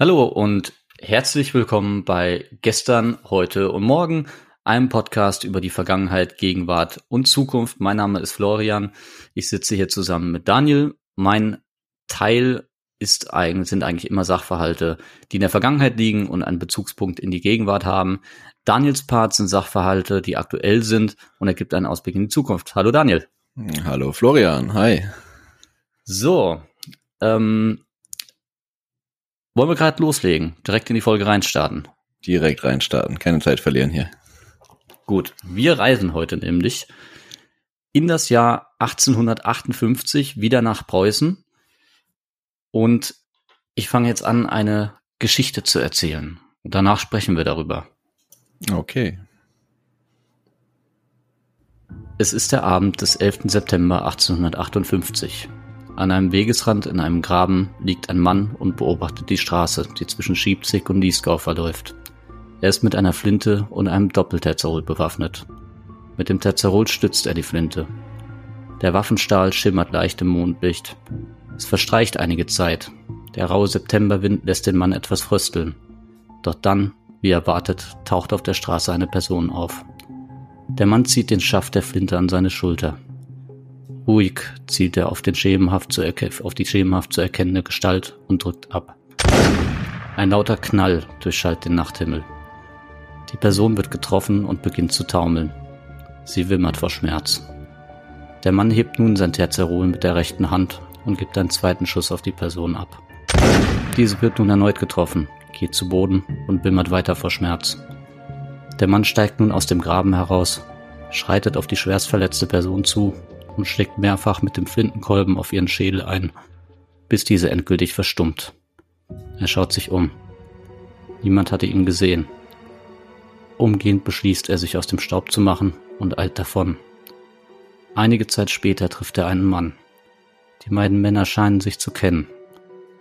Hallo und herzlich willkommen bei Gestern, heute und morgen, einem Podcast über die Vergangenheit, Gegenwart und Zukunft. Mein Name ist Florian. Ich sitze hier zusammen mit Daniel. Mein Teil ist eigentlich, sind eigentlich immer Sachverhalte, die in der Vergangenheit liegen und einen Bezugspunkt in die Gegenwart haben. Daniels Part sind Sachverhalte, die aktuell sind und er gibt einen Ausblick in die Zukunft. Hallo Daniel. Hallo Florian, hi. So, ähm, wollen wir gerade loslegen? Direkt in die Folge reinstarten? Direkt reinstarten, keine Zeit verlieren hier. Gut, wir reisen heute nämlich in das Jahr 1858 wieder nach Preußen und ich fange jetzt an, eine Geschichte zu erzählen. Und danach sprechen wir darüber. Okay. Es ist der Abend des 11. September 1858. An einem Wegesrand in einem Graben liegt ein Mann und beobachtet die Straße, die zwischen Schiebzig und Liesgau verläuft. Er ist mit einer Flinte und einem Doppelterzerol bewaffnet. Mit dem Terzerol stützt er die Flinte. Der Waffenstahl schimmert leicht im Mondlicht. Es verstreicht einige Zeit. Der raue Septemberwind lässt den Mann etwas frösteln. Doch dann, wie erwartet, taucht auf der Straße eine Person auf. Der Mann zieht den Schaft der Flinte an seine Schulter. Ruhig zielt er auf, den schemenhaft zu auf die schemenhaft zu erkennende Gestalt und drückt ab. Ein lauter Knall durchschallt den Nachthimmel. Die Person wird getroffen und beginnt zu taumeln. Sie wimmert vor Schmerz. Der Mann hebt nun sein Terzerol mit der rechten Hand und gibt einen zweiten Schuss auf die Person ab. Diese wird nun erneut getroffen, geht zu Boden und wimmert weiter vor Schmerz. Der Mann steigt nun aus dem Graben heraus, schreitet auf die schwerstverletzte Person zu und schlägt mehrfach mit dem Flintenkolben auf ihren Schädel ein, bis diese endgültig verstummt. Er schaut sich um. Niemand hatte ihn gesehen. Umgehend beschließt er, sich aus dem Staub zu machen und eilt davon. Einige Zeit später trifft er einen Mann. Die beiden Männer scheinen sich zu kennen.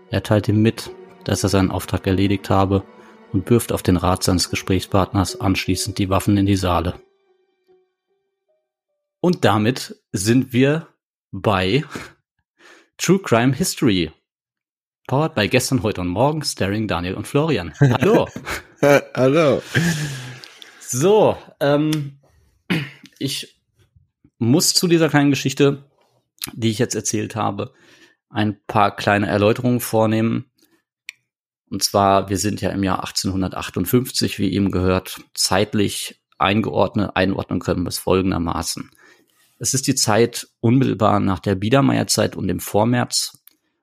Er teilt ihm mit, dass er seinen Auftrag erledigt habe und wirft auf den Rat seines Gesprächspartners anschließend die Waffen in die Saale. Und damit sind wir bei True Crime History. Powered by gestern, heute und morgen, starring Daniel und Florian. Hallo. Hallo. So, ähm, ich muss zu dieser kleinen Geschichte, die ich jetzt erzählt habe, ein paar kleine Erläuterungen vornehmen. Und zwar, wir sind ja im Jahr 1858, wie eben gehört, zeitlich eingeordnet, einordnen können wir es folgendermaßen. Es ist die Zeit unmittelbar nach der Biedermeierzeit und dem Vormärz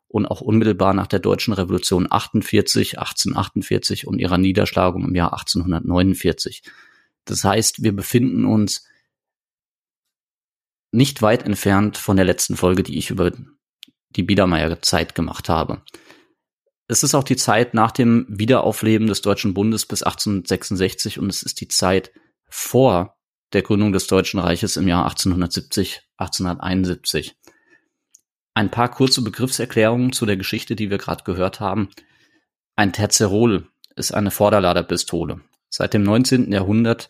und auch unmittelbar nach der Deutschen Revolution 48, 1848 und ihrer Niederschlagung im Jahr 1849. Das heißt, wir befinden uns nicht weit entfernt von der letzten Folge, die ich über die Biedermeierzeit gemacht habe. Es ist auch die Zeit nach dem Wiederaufleben des Deutschen Bundes bis 1866 und es ist die Zeit vor der Gründung des Deutschen Reiches im Jahr 1870, 1871. Ein paar kurze Begriffserklärungen zu der Geschichte, die wir gerade gehört haben. Ein Terzerol ist eine Vorderladerpistole. Seit dem 19. Jahrhundert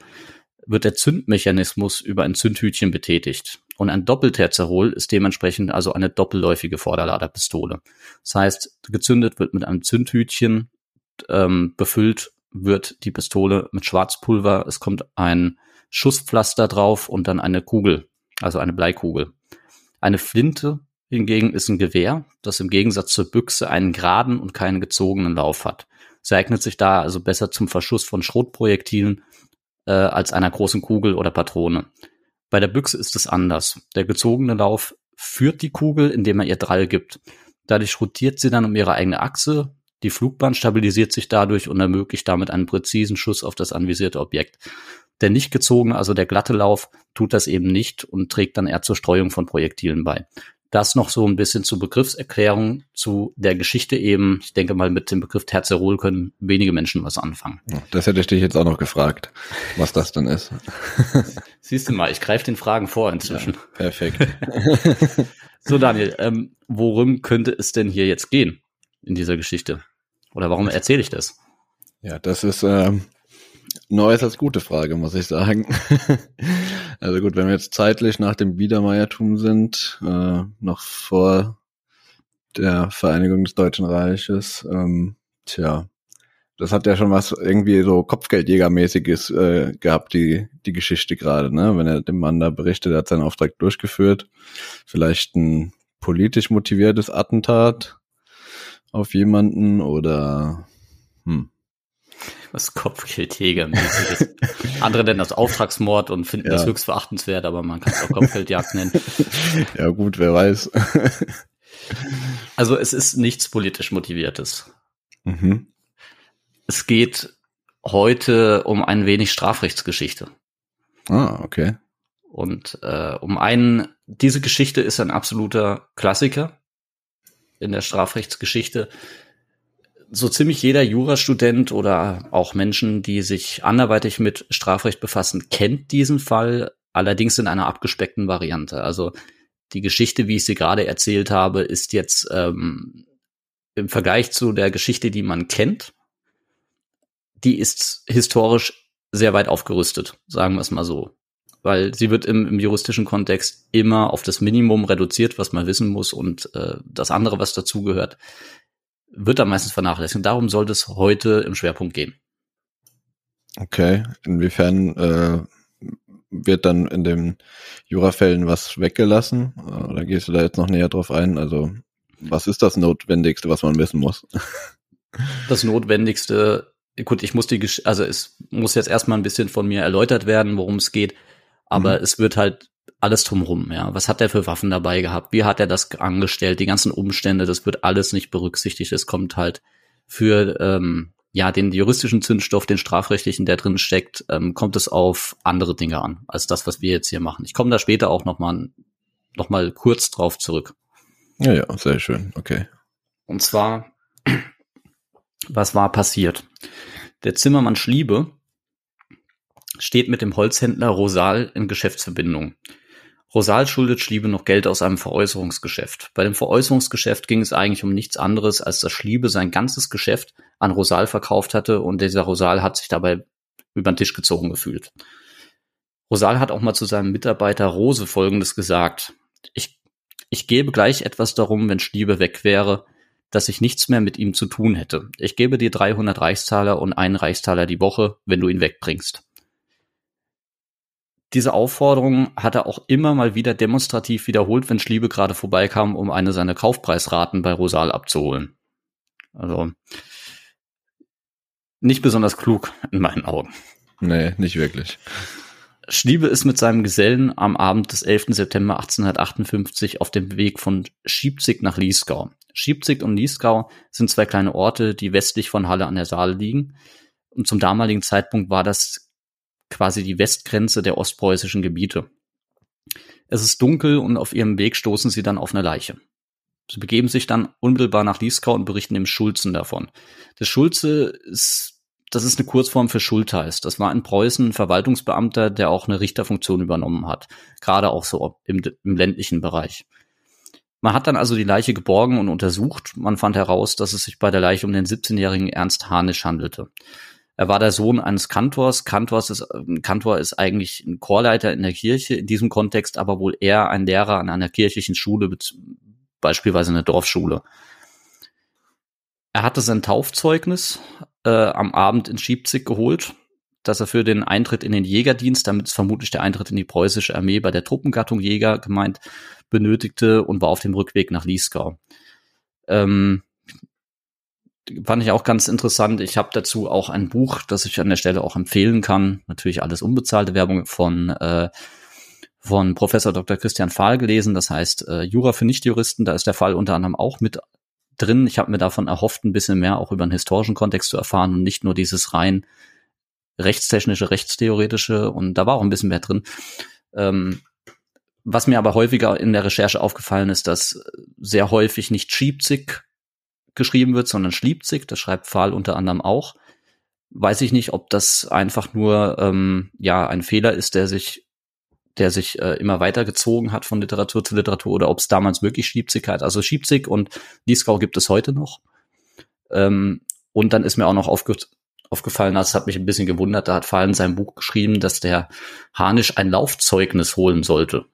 wird der Zündmechanismus über ein Zündhütchen betätigt. Und ein Doppelterzerol ist dementsprechend also eine doppelläufige Vorderladerpistole. Das heißt, gezündet wird mit einem Zündhütchen, ähm, befüllt wird die Pistole mit Schwarzpulver. Es kommt ein Schusspflaster drauf und dann eine Kugel, also eine Bleikugel. Eine Flinte hingegen ist ein Gewehr, das im Gegensatz zur Büchse einen geraden und keinen gezogenen Lauf hat. Es eignet sich da also besser zum Verschuss von Schrotprojektilen äh, als einer großen Kugel oder Patrone. Bei der Büchse ist es anders. Der gezogene Lauf führt die Kugel, indem er ihr Drall gibt. Dadurch rotiert sie dann um ihre eigene Achse. Die Flugbahn stabilisiert sich dadurch und ermöglicht damit einen präzisen Schuss auf das anvisierte Objekt. Der nicht gezogene, also der glatte Lauf, tut das eben nicht und trägt dann eher zur Streuung von Projektilen bei. Das noch so ein bisschen zur Begriffserklärung zu der Geschichte eben. Ich denke mal, mit dem Begriff Terzerol können wenige Menschen was anfangen. Das hätte ich dich jetzt auch noch gefragt, was das denn ist. Siehst du mal, ich greife den Fragen vor inzwischen. Ja, perfekt. so, Daniel, ähm, worum könnte es denn hier jetzt gehen in dieser Geschichte? Oder warum erzähle ich das? Ja, das ist ähm, Ist als gute Frage, muss ich sagen. also gut, wenn wir jetzt zeitlich nach dem Biedermeiertum sind, äh, noch vor der Vereinigung des Deutschen Reiches, ähm, tja, das hat ja schon was irgendwie so Kopfgeldjägermäßiges äh, gehabt, die, die Geschichte gerade, ne? Wenn er dem Mann da berichtet, er hat seinen Auftrag durchgeführt. Vielleicht ein politisch motiviertes Attentat auf jemanden oder hm. Was Kopfgeldjägermäßiges. Andere nennen das Auftragsmord und finden ja. das höchst verachtenswert, aber man kann es auch Kopfgeldjagd nennen. Ja gut, wer weiß. also es ist nichts politisch motiviertes. Mhm. Es geht heute um ein wenig Strafrechtsgeschichte. Ah, okay. Und äh, um einen, diese Geschichte ist ein absoluter Klassiker in der Strafrechtsgeschichte. So ziemlich jeder Jurastudent oder auch Menschen, die sich anderweitig mit Strafrecht befassen, kennt diesen Fall, allerdings in einer abgespeckten Variante. Also die Geschichte, wie ich sie gerade erzählt habe, ist jetzt ähm, im Vergleich zu der Geschichte, die man kennt, die ist historisch sehr weit aufgerüstet, sagen wir es mal so. Weil sie wird im, im juristischen Kontext immer auf das Minimum reduziert, was man wissen muss und äh, das andere, was dazugehört, wird dann meistens vernachlässigt. Und darum sollte es heute im Schwerpunkt gehen. Okay, inwiefern äh, wird dann in den Jurafällen was weggelassen? Oder gehst du da jetzt noch näher drauf ein? Also was ist das Notwendigste, was man wissen muss? Das Notwendigste gut, ich muss die, Gesch also es muss jetzt erstmal ein bisschen von mir erläutert werden, worum es geht, aber mhm. es wird halt alles drumrum, ja. Was hat er für Waffen dabei gehabt? Wie hat er das angestellt? Die ganzen Umstände, das wird alles nicht berücksichtigt. Es kommt halt für ähm, ja den juristischen Zündstoff, den strafrechtlichen, der drin steckt, ähm, kommt es auf andere Dinge an als das, was wir jetzt hier machen. Ich komme da später auch noch mal noch mal kurz drauf zurück. Ja, ja, sehr schön. Okay. Und zwar was war passiert? Der Zimmermann Schliebe steht mit dem Holzhändler Rosal in Geschäftsverbindung. Rosal schuldet Schliebe noch Geld aus einem Veräußerungsgeschäft. Bei dem Veräußerungsgeschäft ging es eigentlich um nichts anderes, als dass Schliebe sein ganzes Geschäft an Rosal verkauft hatte und dieser Rosal hat sich dabei über den Tisch gezogen gefühlt. Rosal hat auch mal zu seinem Mitarbeiter Rose Folgendes gesagt. Ich, ich gebe gleich etwas darum, wenn Schliebe weg wäre, dass ich nichts mehr mit ihm zu tun hätte. Ich gebe dir 300 Reichstaler und einen Reichstaler die Woche, wenn du ihn wegbringst. Diese Aufforderung hat er auch immer mal wieder demonstrativ wiederholt, wenn Schliebe gerade vorbeikam, um eine seiner Kaufpreisraten bei Rosal abzuholen. Also nicht besonders klug in meinen Augen. Nee, nicht wirklich. Schliebe ist mit seinem Gesellen am Abend des 11. September 1858 auf dem Weg von Schiebzig nach Liesgau. Schiebzig und Liesgau sind zwei kleine Orte, die westlich von Halle an der Saale liegen. Und zum damaligen Zeitpunkt war das quasi die Westgrenze der ostpreußischen Gebiete. Es ist dunkel und auf ihrem Weg stoßen sie dann auf eine Leiche. Sie begeben sich dann unmittelbar nach Liesgau und berichten dem Schulzen davon. Der Schulze ist das ist eine Kurzform für Schultheiß. Das war in Preußen ein Verwaltungsbeamter, der auch eine Richterfunktion übernommen hat. Gerade auch so im, im ländlichen Bereich. Man hat dann also die Leiche geborgen und untersucht. Man fand heraus, dass es sich bei der Leiche um den 17-jährigen Ernst Hanisch handelte. Er war der Sohn eines Kantors. Kantors ist, Kantor ist eigentlich ein Chorleiter in der Kirche, in diesem Kontext aber wohl eher ein Lehrer an einer kirchlichen Schule, beispielsweise eine Dorfschule. Er hatte sein Taufzeugnis äh, am Abend in Schiebzig geholt, dass er für den Eintritt in den Jägerdienst, damit ist vermutlich der Eintritt in die preußische Armee bei der Truppengattung Jäger gemeint, benötigte und war auf dem Rückweg nach Liesgau. Ähm, fand ich auch ganz interessant. Ich habe dazu auch ein Buch, das ich an der Stelle auch empfehlen kann. Natürlich alles unbezahlte Werbung von äh, von Professor Dr. Christian Fahl gelesen. Das heißt äh, Jura für Nichtjuristen. Da ist der Fall unter anderem auch mit drin. Ich habe mir davon erhofft, ein bisschen mehr auch über den historischen Kontext zu erfahren und nicht nur dieses rein rechtstechnische, rechtstheoretische. Und da war auch ein bisschen mehr drin. Ähm, was mir aber häufiger in der Recherche aufgefallen ist, dass sehr häufig nicht Schiebzig geschrieben wird, sondern Schliebzig. Das schreibt Pfahl unter anderem auch. Weiß ich nicht, ob das einfach nur ähm, ja ein Fehler ist, der sich der sich äh, immer weiter gezogen hat von Literatur zu Literatur oder ob es damals wirklich Schiebzig hat. Also Schiebzig und Liesgau gibt es heute noch. Ähm, und dann ist mir auch noch aufge aufgefallen, das hat mich ein bisschen gewundert, da hat Pfahl in seinem Buch geschrieben, dass der Hanisch ein Laufzeugnis holen sollte.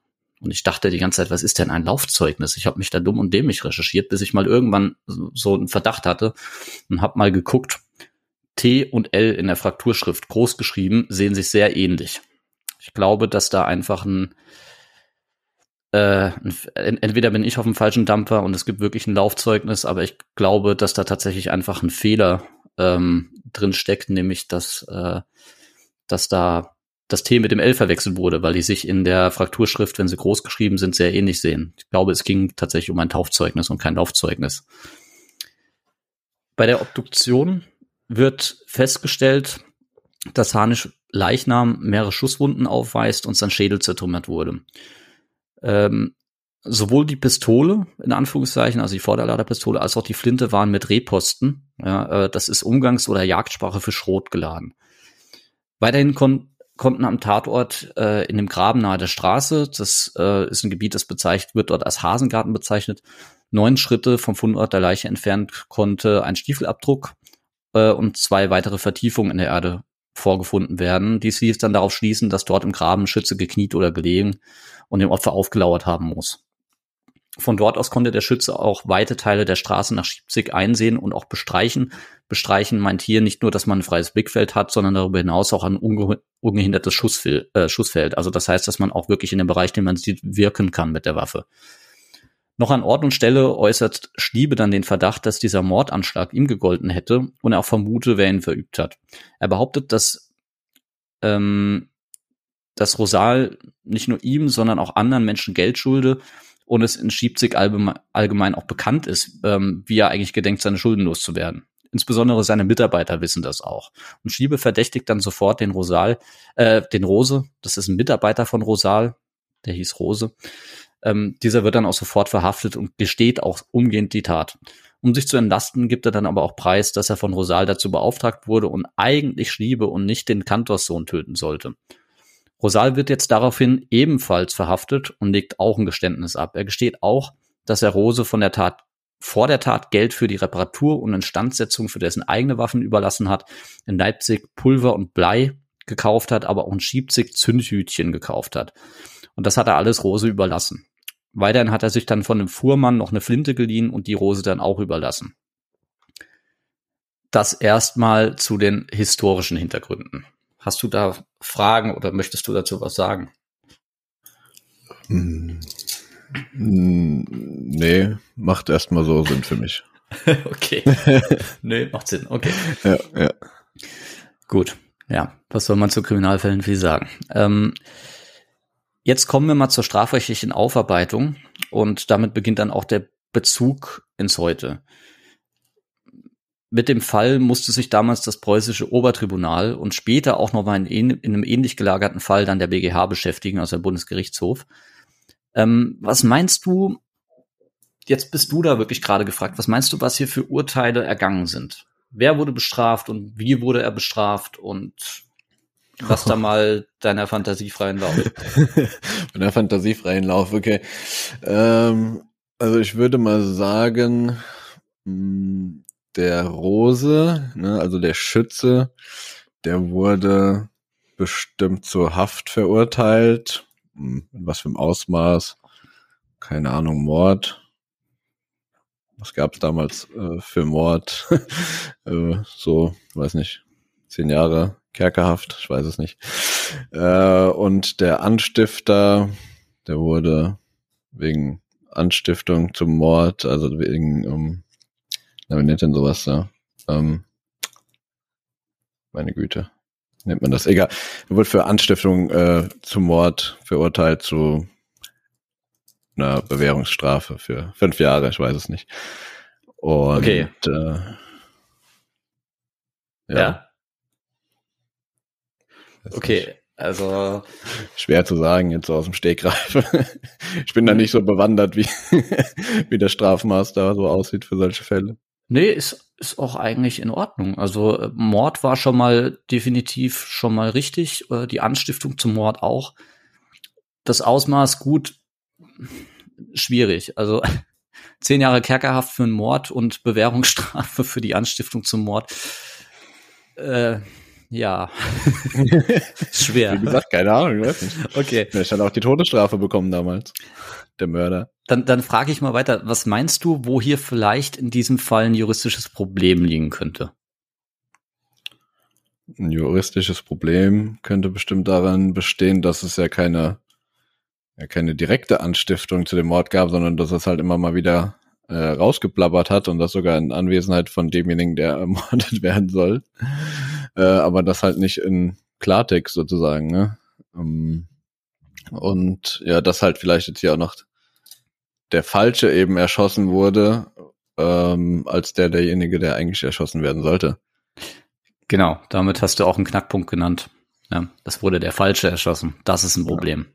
Und ich dachte die ganze Zeit, was ist denn ein Laufzeugnis? Ich habe mich da dumm und dämlich recherchiert, bis ich mal irgendwann so einen Verdacht hatte und habe mal geguckt. T und L in der Frakturschrift groß geschrieben sehen sich sehr ähnlich. Ich glaube, dass da einfach ein, äh, entweder bin ich auf dem falschen Dampfer und es gibt wirklich ein Laufzeugnis, aber ich glaube, dass da tatsächlich einfach ein Fehler ähm, drin steckt, nämlich dass, äh, dass da das T mit dem L verwechselt wurde, weil die sich in der Frakturschrift, wenn sie groß geschrieben sind, sehr ähnlich sehen. Ich glaube, es ging tatsächlich um ein Taufzeugnis und kein Laufzeugnis. Bei der Obduktion wird festgestellt, dass Hanisch Leichnam mehrere Schusswunden aufweist und sein Schädel zertrümmert wurde. Ähm, sowohl die Pistole, in Anführungszeichen, also die Vorderladerpistole, als auch die Flinte waren mit Rehposten. Ja, äh, das ist Umgangs- oder Jagdsprache für Schrot geladen. Weiterhin kon konnten am Tatort äh, in dem Graben nahe der Straße, das äh, ist ein Gebiet, das bezeichnet wird dort als Hasengarten bezeichnet, neun Schritte vom Fundort der Leiche entfernt konnte ein Stiefelabdruck äh, und zwei weitere Vertiefungen in der Erde vorgefunden werden. Dies ließ dann darauf schließen, dass dort im Graben Schütze gekniet oder gelegen und dem Opfer aufgelauert haben muss. Von dort aus konnte der Schütze auch weite Teile der Straße nach Schiebzig einsehen und auch bestreichen. Bestreichen meint hier nicht nur, dass man ein freies Blickfeld hat, sondern darüber hinaus auch ein unge ungehindertes Schussfeld, äh, Schussfeld. Also das heißt, dass man auch wirklich in dem Bereich, den man sieht, wirken kann mit der Waffe. Noch an Ort und Stelle äußert Schliebe dann den Verdacht, dass dieser Mordanschlag ihm gegolten hätte und er auch vermute, wer ihn verübt hat. Er behauptet, dass, ähm, dass Rosal nicht nur ihm, sondern auch anderen Menschen Geld schulde und es in Schiebzig allgemein auch bekannt ist, ähm, wie er eigentlich gedenkt, seine Schulden loszuwerden. Insbesondere seine Mitarbeiter wissen das auch. Und Schiebe verdächtigt dann sofort den Rosal, äh, den Rose, das ist ein Mitarbeiter von Rosal, der hieß Rose, ähm, dieser wird dann auch sofort verhaftet und gesteht auch umgehend die Tat. Um sich zu entlasten, gibt er dann aber auch preis, dass er von Rosal dazu beauftragt wurde und eigentlich Schliebe und nicht den Kantorssohn töten sollte. Rosal wird jetzt daraufhin ebenfalls verhaftet und legt auch ein Geständnis ab. Er gesteht auch, dass er Rose von der Tat vor der Tat Geld für die Reparatur und Instandsetzung für dessen eigene Waffen überlassen hat, in Leipzig Pulver und Blei gekauft hat, aber auch in Schiebzig Zündhütchen gekauft hat. Und das hat er alles Rose überlassen. Weiterhin hat er sich dann von einem Fuhrmann noch eine Flinte geliehen und die Rose dann auch überlassen. Das erstmal zu den historischen Hintergründen. Hast du da Fragen oder möchtest du dazu was sagen? Hm. Nee, macht erstmal so Sinn für mich. okay. nee, macht Sinn. Okay. Ja, ja. Gut. Ja, was soll man zu Kriminalfällen viel sagen? Ähm, Jetzt kommen wir mal zur strafrechtlichen Aufarbeitung und damit beginnt dann auch der Bezug ins Heute. Mit dem Fall musste sich damals das preußische Obertribunal und später auch noch mal in, in einem ähnlich gelagerten Fall dann der BGH beschäftigen, also der Bundesgerichtshof. Ähm, was meinst du, jetzt bist du da wirklich gerade gefragt, was meinst du, was hier für Urteile ergangen sind? Wer wurde bestraft und wie wurde er bestraft und Lass da mal deiner Fantasie freien Lauf. Meiner Fantasie freien Lauf, okay. Ähm, also ich würde mal sagen, hm, der Rose, ne, also der Schütze, der wurde bestimmt zur Haft verurteilt. Hm, in was für einem Ausmaß? Keine Ahnung, Mord. Was gab es damals äh, für Mord? äh, so, weiß nicht, zehn Jahre Kerkerhaft, ich weiß es nicht. Äh, und der Anstifter, der wurde wegen Anstiftung zum Mord, also wegen, um, na, wie nennt denn sowas da? Ähm, meine Güte, nennt man das? Egal. Er wurde für Anstiftung äh, zum Mord verurteilt zu einer Bewährungsstrafe für fünf Jahre, ich weiß es nicht. Und okay. äh, ja. ja. Okay, also. Schwer zu sagen jetzt so aus dem Stegreif. ich bin da nicht so bewandert, wie, wie der Strafmaster so aussieht für solche Fälle. Nee, ist, ist auch eigentlich in Ordnung. Also äh, Mord war schon mal definitiv schon mal richtig, äh, die Anstiftung zum Mord auch. Das Ausmaß gut, schwierig. Also zehn Jahre Kerkerhaft für einen Mord und Bewährungsstrafe für die Anstiftung zum Mord. Äh, ja. Schwer. Wie gesagt, keine Ahnung, ich weiß nicht. Okay. Er hat auch die Todesstrafe bekommen damals. Der Mörder. Dann, dann frage ich mal weiter, was meinst du, wo hier vielleicht in diesem Fall ein juristisches Problem liegen könnte? Ein juristisches Problem könnte bestimmt daran bestehen, dass es ja keine, ja keine direkte Anstiftung zu dem Mord gab, sondern dass es halt immer mal wieder äh, rausgeblabbert hat und das sogar in Anwesenheit von demjenigen, der ermordet werden soll. Äh, aber das halt nicht in Klartext sozusagen, ne? Ähm, und ja, dass halt vielleicht jetzt hier auch noch der Falsche eben erschossen wurde, ähm, als der derjenige, der eigentlich erschossen werden sollte. Genau, damit hast du auch einen Knackpunkt genannt. Ja, das wurde der Falsche erschossen. Das ist ein Problem.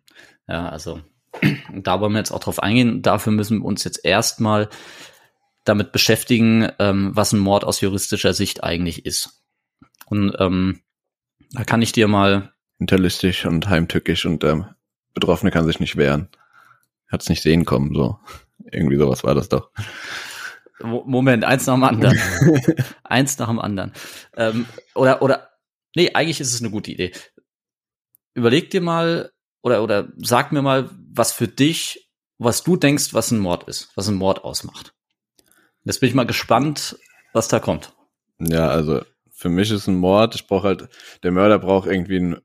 Ja, ja also da wollen wir jetzt auch drauf eingehen. Dafür müssen wir uns jetzt erstmal damit beschäftigen, ähm, was ein Mord aus juristischer Sicht eigentlich ist. Und ähm, da kann ich dir mal hinterlistig und heimtückisch und der ähm, Betroffene kann sich nicht wehren. Hat's nicht sehen kommen, so. Irgendwie sowas war das doch. Moment, eins nach dem anderen. eins nach dem anderen. Ähm, oder, oder, nee, eigentlich ist es eine gute Idee. Überleg dir mal, oder, oder sag mir mal, was für dich, was du denkst, was ein Mord ist, was ein Mord ausmacht. Jetzt bin ich mal gespannt, was da kommt. Ja, also für mich ist ein Mord, ich brauche halt, der Mörder braucht irgendwie ein,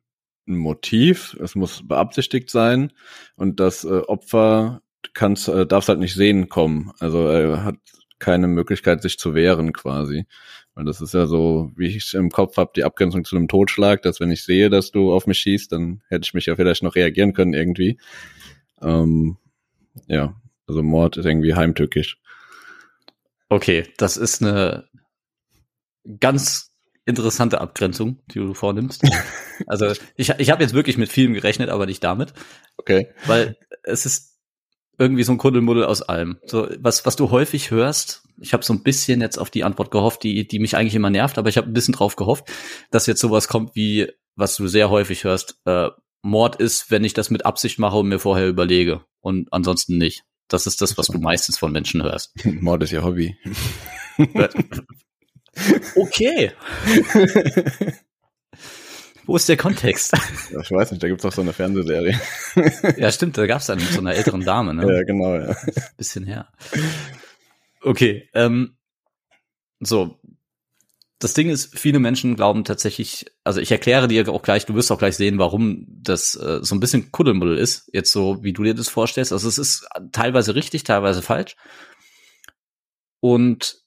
ein Motiv, es muss beabsichtigt sein und das äh, Opfer kann's, äh, darf halt nicht sehen kommen. Also er hat keine Möglichkeit, sich zu wehren quasi. Weil das ist ja so, wie ich im Kopf habe, die Abgrenzung zu einem Totschlag, dass wenn ich sehe, dass du auf mich schießt, dann hätte ich mich ja vielleicht noch reagieren können irgendwie. Ähm, ja, also Mord ist irgendwie heimtückisch. Okay, das ist eine ganz interessante Abgrenzung, die du vornimmst. also ich, ich habe jetzt wirklich mit vielem gerechnet, aber nicht damit. Okay. Weil es ist irgendwie so ein Kuddelmuddel aus allem. So, was, was du häufig hörst, ich habe so ein bisschen jetzt auf die Antwort gehofft, die, die mich eigentlich immer nervt, aber ich habe ein bisschen drauf gehofft, dass jetzt sowas kommt wie, was du sehr häufig hörst, äh, Mord ist, wenn ich das mit Absicht mache und mir vorher überlege. Und ansonsten nicht. Das ist das, was du meistens von Menschen hörst. Mord ist ihr Hobby. okay. Wo ist der Kontext? Ich weiß nicht, da gibt's auch so eine Fernsehserie. ja, stimmt, da gab's dann mit so einer älteren Dame, ne? Ja, genau, ja. Bisschen her. Okay, ähm, so. Das Ding ist, viele Menschen glauben tatsächlich, also ich erkläre dir auch gleich, du wirst auch gleich sehen, warum das äh, so ein bisschen Kuddelmuddel ist, jetzt so, wie du dir das vorstellst. Also es ist teilweise richtig, teilweise falsch. Und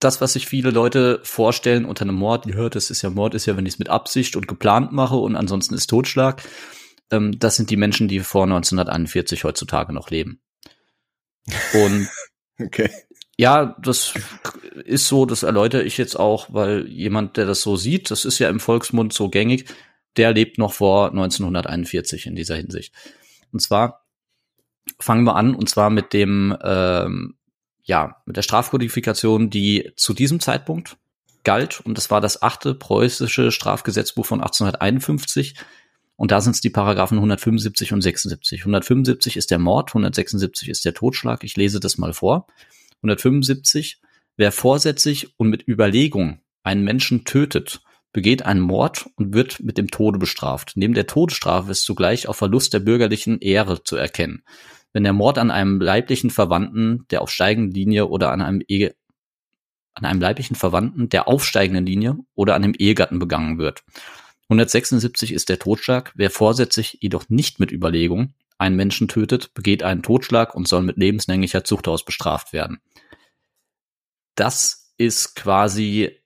das, was sich viele Leute vorstellen unter einem Mord, ja, das ist ja Mord, ist ja, wenn ich es mit Absicht und geplant mache und ansonsten ist Totschlag. Ähm, das sind die Menschen, die vor 1941 heutzutage noch leben. Und okay. ja, das ist so, das erläutere ich jetzt auch, weil jemand, der das so sieht, das ist ja im Volksmund so gängig, der lebt noch vor 1941 in dieser Hinsicht. Und zwar fangen wir an, und zwar mit dem ähm, ja, mit der Strafkodifikation, die zu diesem Zeitpunkt galt. Und das war das achte preußische Strafgesetzbuch von 1851. Und da sind es die Paragraphen 175 und 76. 175 ist der Mord, 176 ist der Totschlag. Ich lese das mal vor. 175, wer vorsätzlich und mit Überlegung einen Menschen tötet, begeht einen Mord und wird mit dem Tode bestraft. Neben der Todesstrafe ist zugleich auch Verlust der bürgerlichen Ehre zu erkennen wenn der Mord an einem leiblichen Verwandten der aufsteigenden Linie oder an einem Ehe, an einem leiblichen Verwandten der aufsteigenden Linie oder an einem Ehegatten begangen wird. 176 ist der Totschlag. Wer vorsätzlich jedoch nicht mit Überlegung einen Menschen tötet, begeht einen Totschlag und soll mit lebenslänglicher Zuchthaus bestraft werden. Das ist quasi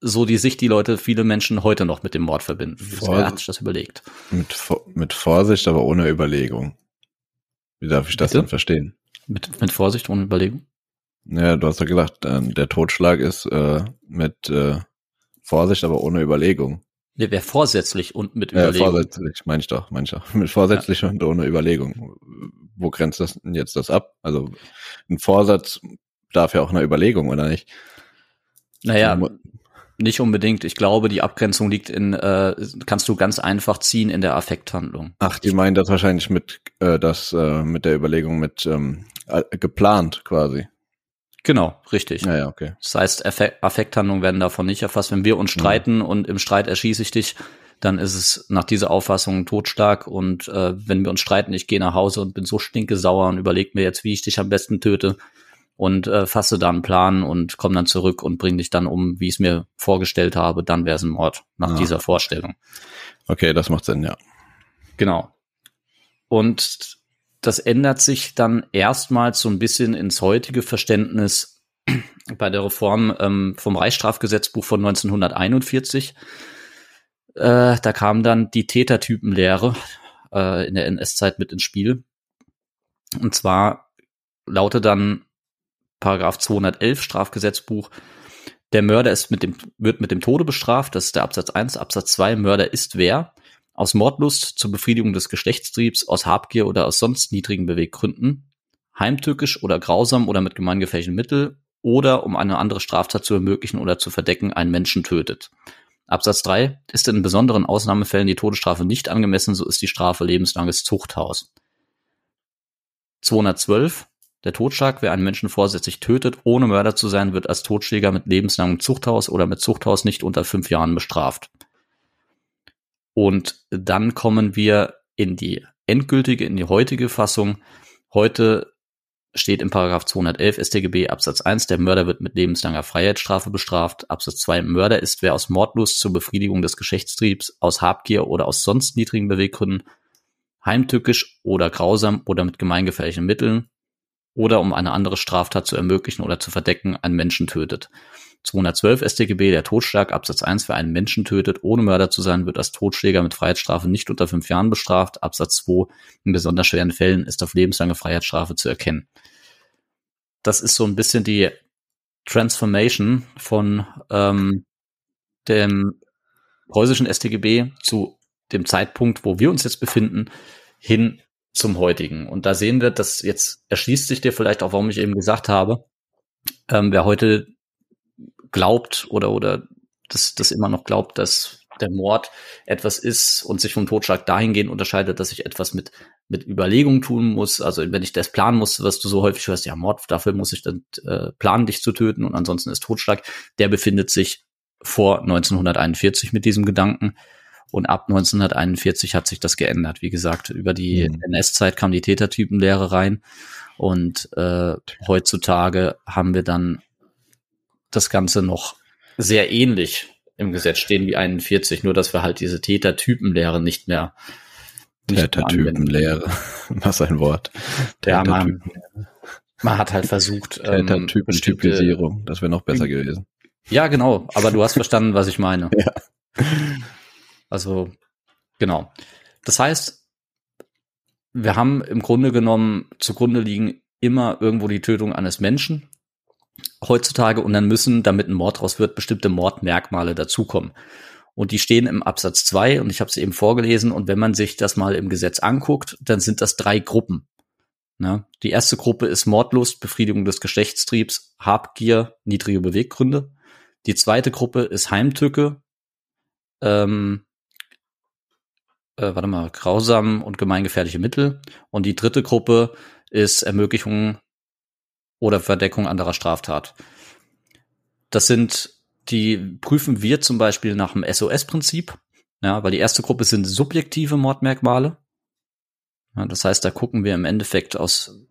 so die Sicht, die Leute, viele Menschen heute noch mit dem Mord verbinden. Wer hat sich das überlegt? Mit, mit Vorsicht, aber ohne Überlegung. Wie darf ich das Bitte? denn verstehen? Mit, mit Vorsicht und Überlegung? Ja, du hast ja gesagt, äh, der Totschlag ist äh, mit äh, Vorsicht, aber ohne Überlegung. Nee, wäre vorsätzlich und mit Überlegung. Ja, vorsätzlich, meine ich doch, meine ich doch. Mit vorsätzlich ja. und ohne Überlegung. Wo grenzt das denn jetzt das ab? Also ein Vorsatz darf ja auch eine Überlegung, oder nicht? Naja, nicht unbedingt. Ich glaube, die Abgrenzung liegt in, äh, kannst du ganz einfach ziehen in der Affekthandlung. Ach, die meinen das wahrscheinlich mit, äh, das, äh, mit der Überlegung mit ähm, äh, geplant quasi. Genau, richtig. Ja, ja, okay. Das heißt, Affekthandlungen werden davon nicht erfasst. Wenn wir uns mhm. streiten mhm. und im Streit erschieße ich dich, dann ist es nach dieser Auffassung Totschlag. Und äh, wenn wir uns streiten, ich gehe nach Hause und bin so stinke sauer und überlege mir jetzt, wie ich dich am besten töte, und äh, fasse dann einen Plan und komme dann zurück und bringe dich dann um, wie ich es mir vorgestellt habe, dann wäre es ein Mord nach ah. dieser Vorstellung. Okay, das macht Sinn, ja. Genau. Und das ändert sich dann erstmals so ein bisschen ins heutige Verständnis bei der Reform ähm, vom Reichsstrafgesetzbuch von 1941. Äh, da kam dann die Tätertypenlehre äh, in der NS-Zeit mit ins Spiel. Und zwar lautet dann Paragraph 211 Strafgesetzbuch, der Mörder ist mit dem, wird mit dem Tode bestraft, das ist der Absatz 1. Absatz 2, Mörder ist wer? Aus Mordlust zur Befriedigung des Geschlechtstriebs, aus Habgier oder aus sonst niedrigen Beweggründen, heimtückisch oder grausam oder mit gemeingefährlichen Mitteln oder um eine andere Straftat zu ermöglichen oder zu verdecken, einen Menschen tötet. Absatz 3 ist in besonderen Ausnahmefällen die Todesstrafe nicht angemessen, so ist die Strafe lebenslanges Zuchthaus. 212 der Totschlag, wer einen Menschen vorsätzlich tötet, ohne Mörder zu sein, wird als Totschläger mit lebenslangem Zuchthaus oder mit Zuchthaus nicht unter fünf Jahren bestraft. Und dann kommen wir in die endgültige, in die heutige Fassung. Heute steht im Paragraph 211 StGB Absatz 1, der Mörder wird mit lebenslanger Freiheitsstrafe bestraft. Absatz 2, Mörder ist, wer aus Mordlust zur Befriedigung des Geschlechtstriebs, aus Habgier oder aus sonst niedrigen Beweggründen heimtückisch oder grausam oder mit gemeingefährlichen Mitteln oder um eine andere Straftat zu ermöglichen oder zu verdecken, einen Menschen tötet. 212 StGB, der Totschlag, Absatz 1, wer einen Menschen tötet, ohne Mörder zu sein, wird als Totschläger mit Freiheitsstrafe nicht unter fünf Jahren bestraft. Absatz 2, in besonders schweren Fällen ist auf lebenslange Freiheitsstrafe zu erkennen. Das ist so ein bisschen die Transformation von ähm, dem preußischen StGB zu dem Zeitpunkt, wo wir uns jetzt befinden, hin zum heutigen. Und da sehen wir, dass jetzt erschließt sich dir vielleicht auch, warum ich eben gesagt habe, ähm, wer heute glaubt oder, oder das, das immer noch glaubt, dass der Mord etwas ist und sich vom Totschlag dahingehend unterscheidet, dass ich etwas mit, mit Überlegung tun muss. Also wenn ich das planen muss, was du so häufig hörst, ja, Mord, dafür muss ich dann äh, planen, dich zu töten und ansonsten ist Totschlag, der befindet sich vor 1941 mit diesem Gedanken. Und ab 1941 hat sich das geändert. Wie gesagt, über die mhm. NS-Zeit kam die Tätertypenlehre rein. Und äh, heutzutage haben wir dann das Ganze noch sehr ähnlich im Gesetz stehen wie 41, nur dass wir halt diese Tätertypenlehre nicht mehr Tätertypenlehre, was ein Wort. Ja, man, man hat halt versucht. Ähm, Tätertypentypisierung, das wäre noch besser gewesen. Ja, genau, aber du hast verstanden, was ich meine. Ja. Also, genau. Das heißt, wir haben im Grunde genommen zugrunde liegen immer irgendwo die Tötung eines Menschen heutzutage und dann müssen, damit ein Mord draus wird, bestimmte Mordmerkmale dazukommen. Und die stehen im Absatz 2 und ich habe es eben vorgelesen und wenn man sich das mal im Gesetz anguckt, dann sind das drei Gruppen. Ne? Die erste Gruppe ist Mordlust, Befriedigung des Geschlechtstriebs, Habgier, niedrige Beweggründe. Die zweite Gruppe ist Heimtücke, ähm, äh, warte mal, grausam und gemeingefährliche Mittel. Und die dritte Gruppe ist Ermöglichung oder Verdeckung anderer Straftat. Das sind, die prüfen wir zum Beispiel nach dem SOS-Prinzip, ja, weil die erste Gruppe sind subjektive Mordmerkmale. Ja, das heißt, da gucken wir im Endeffekt aus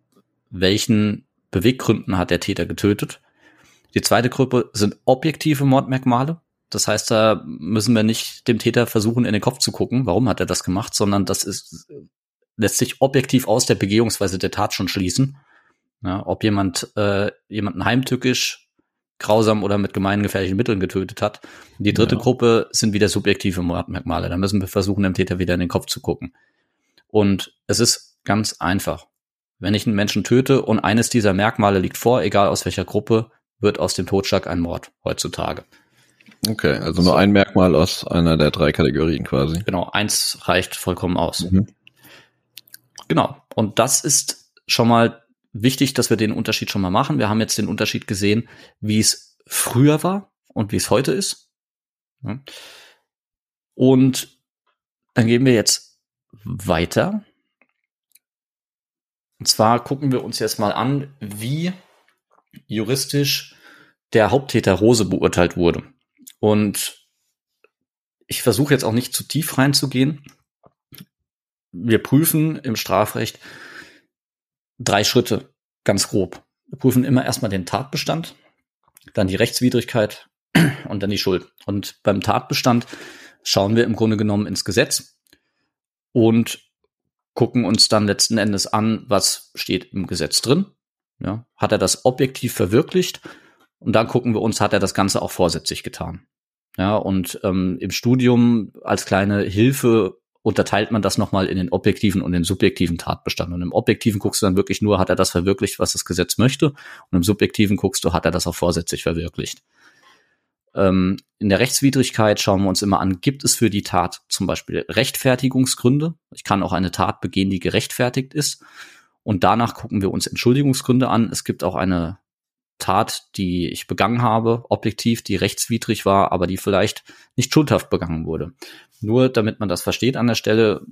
welchen Beweggründen hat der Täter getötet. Die zweite Gruppe sind objektive Mordmerkmale. Das heißt, da müssen wir nicht dem Täter versuchen, in den Kopf zu gucken, warum hat er das gemacht, sondern das ist, lässt sich objektiv aus der Begehungsweise der Tat schon schließen. Ja, ob jemand äh, jemanden heimtückisch, grausam oder mit gemeinen gefährlichen Mitteln getötet hat. Die dritte ja. Gruppe sind wieder subjektive Mordmerkmale. Da müssen wir versuchen, dem Täter wieder in den Kopf zu gucken. Und es ist ganz einfach. Wenn ich einen Menschen töte und eines dieser Merkmale liegt vor, egal aus welcher Gruppe, wird aus dem Totschlag ein Mord heutzutage. Okay, also nur ein Merkmal aus einer der drei Kategorien quasi. Genau, eins reicht vollkommen aus. Mhm. Genau. Und das ist schon mal wichtig, dass wir den Unterschied schon mal machen. Wir haben jetzt den Unterschied gesehen, wie es früher war und wie es heute ist. Und dann gehen wir jetzt weiter. Und zwar gucken wir uns jetzt mal an, wie juristisch der Haupttäter Rose beurteilt wurde. Und ich versuche jetzt auch nicht zu tief reinzugehen. Wir prüfen im Strafrecht drei Schritte, ganz grob. Wir prüfen immer erstmal den Tatbestand, dann die Rechtswidrigkeit und dann die Schuld. Und beim Tatbestand schauen wir im Grunde genommen ins Gesetz und gucken uns dann letzten Endes an, was steht im Gesetz drin. Ja, hat er das objektiv verwirklicht? Und dann gucken wir uns, hat er das Ganze auch vorsätzlich getan? Ja, und ähm, im Studium als kleine Hilfe unterteilt man das nochmal in den objektiven und den subjektiven Tatbestand. Und im objektiven guckst du dann wirklich nur, hat er das verwirklicht, was das Gesetz möchte? Und im subjektiven guckst du, hat er das auch vorsätzlich verwirklicht? Ähm, in der Rechtswidrigkeit schauen wir uns immer an, gibt es für die Tat zum Beispiel Rechtfertigungsgründe? Ich kann auch eine Tat begehen, die gerechtfertigt ist. Und danach gucken wir uns Entschuldigungsgründe an. Es gibt auch eine Tat, die ich begangen habe, objektiv, die rechtswidrig war, aber die vielleicht nicht schuldhaft begangen wurde. Nur damit man das versteht an der Stelle,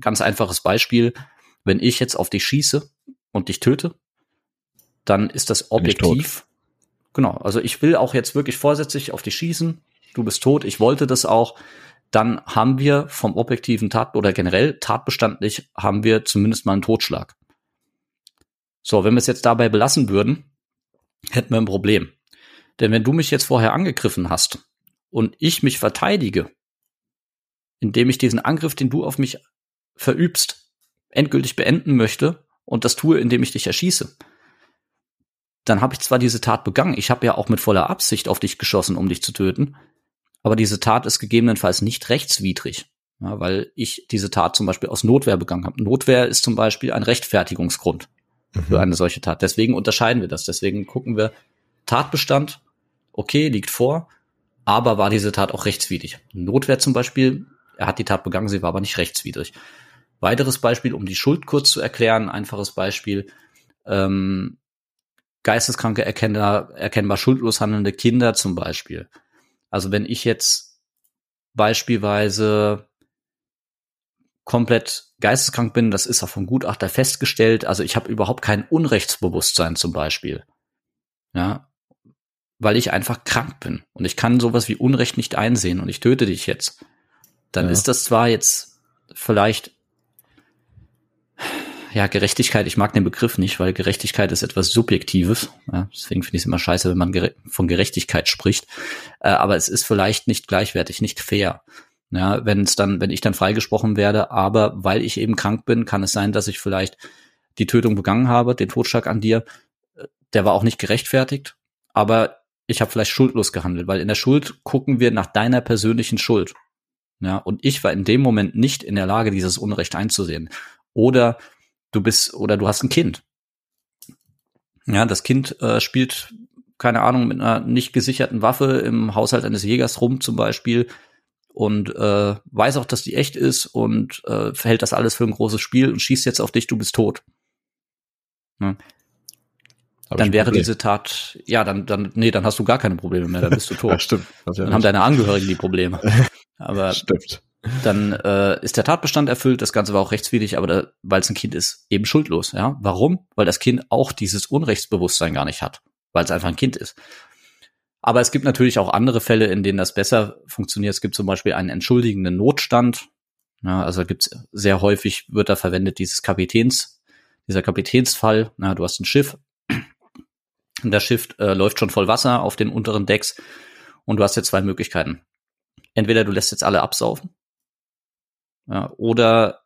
ganz einfaches Beispiel, wenn ich jetzt auf dich schieße und dich töte, dann ist das objektiv. Genau, also ich will auch jetzt wirklich vorsätzlich auf dich schießen, du bist tot, ich wollte das auch, dann haben wir vom objektiven Tat oder generell tatbestandlich haben wir zumindest mal einen Totschlag. So, wenn wir es jetzt dabei belassen würden, hätten wir ein Problem. Denn wenn du mich jetzt vorher angegriffen hast und ich mich verteidige, indem ich diesen Angriff, den du auf mich verübst, endgültig beenden möchte und das tue, indem ich dich erschieße, dann habe ich zwar diese Tat begangen, ich habe ja auch mit voller Absicht auf dich geschossen, um dich zu töten, aber diese Tat ist gegebenenfalls nicht rechtswidrig, ja, weil ich diese Tat zum Beispiel aus Notwehr begangen habe. Notwehr ist zum Beispiel ein Rechtfertigungsgrund für eine solche Tat. Deswegen unterscheiden wir das. Deswegen gucken wir Tatbestand, okay, liegt vor, aber war diese Tat auch rechtswidrig? Notwehr zum Beispiel, er hat die Tat begangen, sie war aber nicht rechtswidrig. Weiteres Beispiel, um die Schuld kurz zu erklären, einfaches Beispiel, ähm, geisteskranke, erkennbar, erkennbar schuldlos handelnde Kinder zum Beispiel. Also wenn ich jetzt beispielsweise komplett geisteskrank bin, das ist auch vom Gutachter festgestellt. Also ich habe überhaupt kein Unrechtsbewusstsein zum Beispiel. Ja, weil ich einfach krank bin und ich kann sowas wie Unrecht nicht einsehen und ich töte dich jetzt. Dann ja. ist das zwar jetzt vielleicht ja, Gerechtigkeit, ich mag den Begriff nicht, weil Gerechtigkeit ist etwas Subjektives. Ja, deswegen finde ich es immer scheiße, wenn man gere von Gerechtigkeit spricht. Äh, aber es ist vielleicht nicht gleichwertig, nicht fair. Ja, wenn es dann, wenn ich dann freigesprochen werde, aber weil ich eben krank bin, kann es sein, dass ich vielleicht die Tötung begangen habe, den Totschlag an dir, der war auch nicht gerechtfertigt, aber ich habe vielleicht schuldlos gehandelt, weil in der Schuld gucken wir nach deiner persönlichen Schuld. Ja, und ich war in dem Moment nicht in der Lage, dieses Unrecht einzusehen. Oder du bist, oder du hast ein Kind. Ja, das Kind äh, spielt, keine Ahnung, mit einer nicht gesicherten Waffe im Haushalt eines Jägers rum zum Beispiel und äh, weiß auch, dass die echt ist und äh, verhält das alles für ein großes Spiel und schießt jetzt auf dich, du bist tot. Ne? Dann wäre diese Tat, ja, dann, dann, nee, dann hast du gar keine Probleme mehr, dann bist du tot. ja, stimmt. Dann haben deine Angehörigen die Probleme. Aber stimmt. dann äh, ist der Tatbestand erfüllt, das Ganze war auch rechtswidrig, aber weil es ein Kind ist, eben schuldlos. Ja, Warum? Weil das Kind auch dieses Unrechtsbewusstsein gar nicht hat, weil es einfach ein Kind ist. Aber es gibt natürlich auch andere Fälle, in denen das besser funktioniert. Es gibt zum Beispiel einen entschuldigenden Notstand. Ja, also gibt es sehr häufig, wird da verwendet dieses Kapitäns, dieser Kapitänsfall. Na, du hast ein Schiff, und das Schiff äh, läuft schon voll Wasser auf den unteren Decks und du hast jetzt zwei Möglichkeiten. Entweder du lässt jetzt alle absaufen ja, oder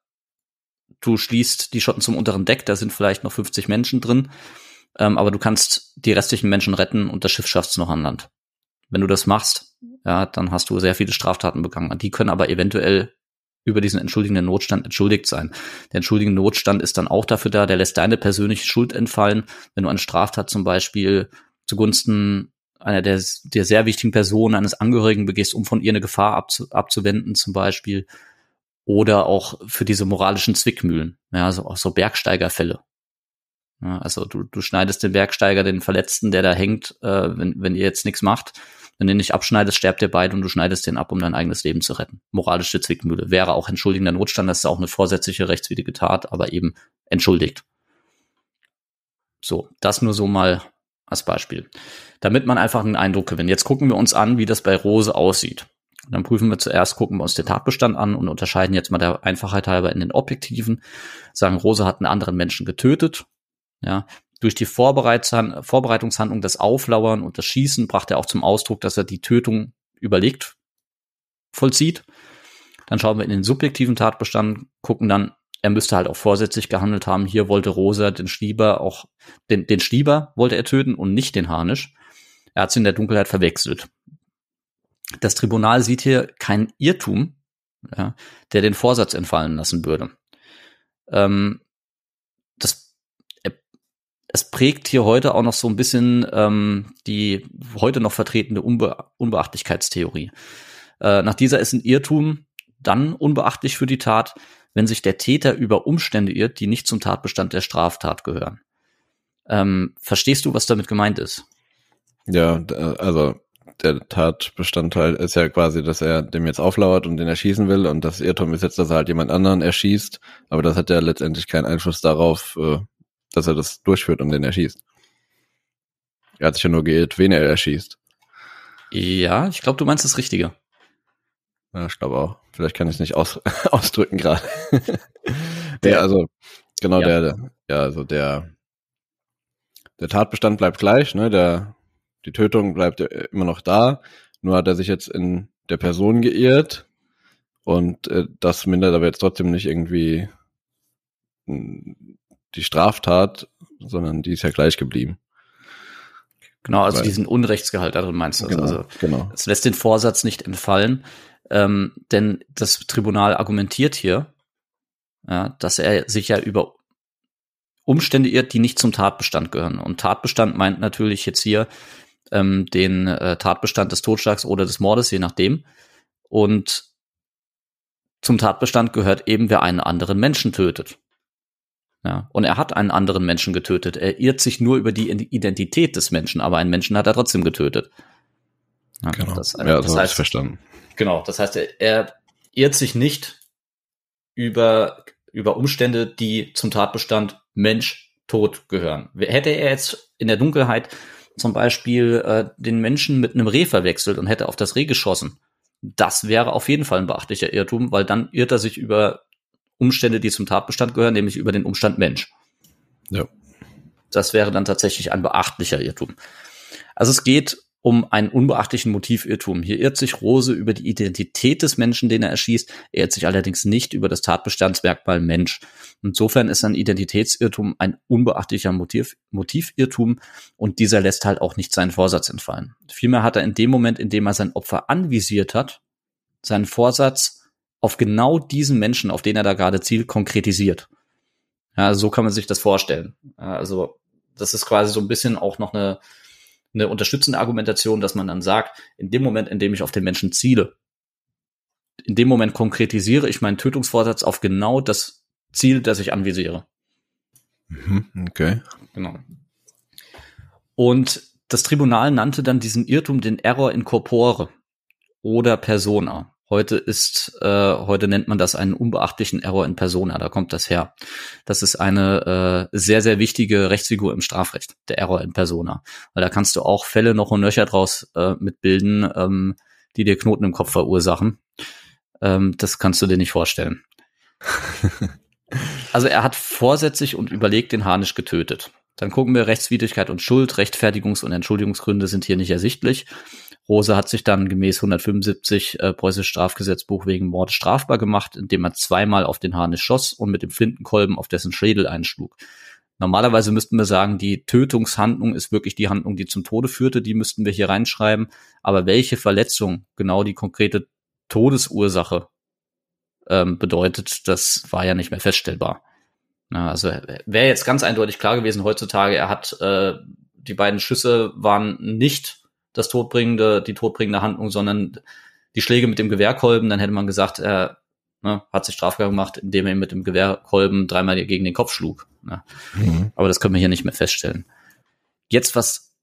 du schließt die Schotten zum unteren Deck, da sind vielleicht noch 50 Menschen drin ähm, aber du kannst die restlichen Menschen retten und das Schiff schaffst noch an Land. Wenn du das machst, ja, dann hast du sehr viele Straftaten begangen. Die können aber eventuell über diesen entschuldigenden Notstand entschuldigt sein. Der entschuldigende Notstand ist dann auch dafür da, der lässt deine persönliche Schuld entfallen, wenn du eine Straftat zum Beispiel zugunsten einer der, der sehr wichtigen Personen eines Angehörigen begehst, um von ihr eine Gefahr abzu, abzuwenden zum Beispiel. Oder auch für diese moralischen Zwickmühlen, ja, so, auch so Bergsteigerfälle. Also du, du schneidest den Bergsteiger, den Verletzten, der da hängt, äh, wenn, wenn ihr jetzt nichts macht, wenn ihn nicht abschneidest, sterbt ihr beide und du schneidest den ab, um dein eigenes Leben zu retten. Moralische Zwickmühle. Wäre auch entschuldigender Notstand, das ist auch eine vorsätzliche rechtswidrige Tat, aber eben entschuldigt. So, das nur so mal als Beispiel. Damit man einfach einen Eindruck gewinnt. Jetzt gucken wir uns an, wie das bei Rose aussieht. Dann prüfen wir zuerst, gucken wir uns den Tatbestand an und unterscheiden jetzt mal der Einfachheit halber in den Objektiven. Sagen, Rose hat einen anderen Menschen getötet ja, Durch die Vorbereitungshandlung, das Auflauern und das Schießen brachte er auch zum Ausdruck, dass er die Tötung überlegt vollzieht. Dann schauen wir in den subjektiven Tatbestand, gucken dann, er müsste halt auch vorsätzlich gehandelt haben. Hier wollte Rosa den Stieber auch, den, den Stieber wollte er töten und nicht den Harnisch. Er hat sie in der Dunkelheit verwechselt. Das Tribunal sieht hier keinen Irrtum, ja, der den Vorsatz entfallen lassen würde. Ähm, äh, es prägt hier heute auch noch so ein bisschen ähm, die heute noch vertretene Unbe Unbeachtlichkeitstheorie. Äh, nach dieser ist ein Irrtum dann unbeachtlich für die Tat, wenn sich der Täter über Umstände irrt, die nicht zum Tatbestand der Straftat gehören. Ähm, verstehst du, was damit gemeint ist? Ja, also der Tatbestandteil ist ja quasi, dass er dem jetzt auflauert und den erschießen will und das Irrtum ist jetzt, dass er halt jemand anderen erschießt, aber das hat ja letztendlich keinen Einfluss darauf, äh, dass er das durchführt und den erschießt. Er hat sich ja nur geirrt, wen er erschießt. Ja, ich glaube, du meinst das Richtige. Ja, ich glaube auch. Vielleicht kann ich es nicht aus, ausdrücken gerade. der, also, genau, ja. der, ja, also der, der Tatbestand bleibt gleich, ne, der, die Tötung bleibt immer noch da, nur hat er sich jetzt in der Person geirrt und äh, das mindert aber jetzt trotzdem nicht irgendwie die Straftat, sondern die ist ja gleich geblieben. Genau, also Weil, diesen Unrechtsgehalt darin meinst du. Genau, also genau. es lässt den Vorsatz nicht entfallen, ähm, denn das Tribunal argumentiert hier, ja, dass er sich ja über Umstände irrt, die nicht zum Tatbestand gehören. Und Tatbestand meint natürlich jetzt hier ähm, den äh, Tatbestand des Totschlags oder des Mordes, je nachdem. Und zum Tatbestand gehört eben, wer einen anderen Menschen tötet. Ja, und er hat einen anderen Menschen getötet. Er irrt sich nur über die Identität des Menschen, aber einen Menschen hat er trotzdem getötet. Ja, genau. Das, äh, ja, das heißt, verstanden. Genau, das heißt, er, er irrt sich nicht über, über Umstände, die zum Tatbestand Mensch tot gehören. Hätte er jetzt in der Dunkelheit zum Beispiel äh, den Menschen mit einem Reh verwechselt und hätte auf das Reh geschossen, das wäre auf jeden Fall ein beachtlicher Irrtum, weil dann irrt er sich über Umstände, die zum Tatbestand gehören, nämlich über den Umstand Mensch. Ja. Das wäre dann tatsächlich ein beachtlicher Irrtum. Also es geht um einen unbeachtlichen Motivirrtum. Hier irrt sich Rose über die Identität des Menschen, den er erschießt. Er irrt sich allerdings nicht über das Tatbestandsmerkmal Mensch. Insofern ist ein Identitätsirrtum ein unbeachtlicher Motiv, Motivirrtum und dieser lässt halt auch nicht seinen Vorsatz entfallen. Vielmehr hat er in dem Moment, in dem er sein Opfer anvisiert hat, seinen Vorsatz auf genau diesen Menschen, auf den er da gerade zielt, konkretisiert. Ja, so kann man sich das vorstellen. Also das ist quasi so ein bisschen auch noch eine eine unterstützende Argumentation, dass man dann sagt, in dem Moment, in dem ich auf den Menschen ziele, in dem Moment konkretisiere ich meinen Tötungsvorsatz auf genau das Ziel, das ich anvisiere. Mhm, okay. Genau. Und das Tribunal nannte dann diesen Irrtum den Error in corpore oder persona. Heute ist, äh, heute nennt man das einen unbeachtlichen Error in persona. Da kommt das her. Das ist eine äh, sehr, sehr wichtige Rechtsfigur im Strafrecht, der Error in persona. Weil da kannst du auch Fälle noch und nöcher draus äh, mitbilden, ähm, die dir Knoten im Kopf verursachen. Ähm, das kannst du dir nicht vorstellen. also er hat vorsätzlich und überlegt den Harnisch getötet. Dann gucken wir Rechtswidrigkeit und Schuld. Rechtfertigungs- und Entschuldigungsgründe sind hier nicht ersichtlich. Rose hat sich dann gemäß 175 äh, Preußisches Strafgesetzbuch wegen Mord strafbar gemacht, indem er zweimal auf den Harnisch schoss und mit dem Flintenkolben auf dessen Schädel einschlug. Normalerweise müssten wir sagen, die Tötungshandlung ist wirklich die Handlung, die zum Tode führte. Die müssten wir hier reinschreiben. Aber welche Verletzung genau die konkrete Todesursache ähm, bedeutet, das war ja nicht mehr feststellbar. Na, also wäre jetzt ganz eindeutig klar gewesen heutzutage, er hat äh, die beiden Schüsse waren nicht das todbringende, die todbringende Handlung, sondern die Schläge mit dem Gewehrkolben, dann hätte man gesagt, er ne, hat sich strafbar gemacht, indem er ihn mit dem Gewehrkolben dreimal gegen den Kopf schlug. Ne? Mhm. Aber das können wir hier nicht mehr feststellen. Jetzt, was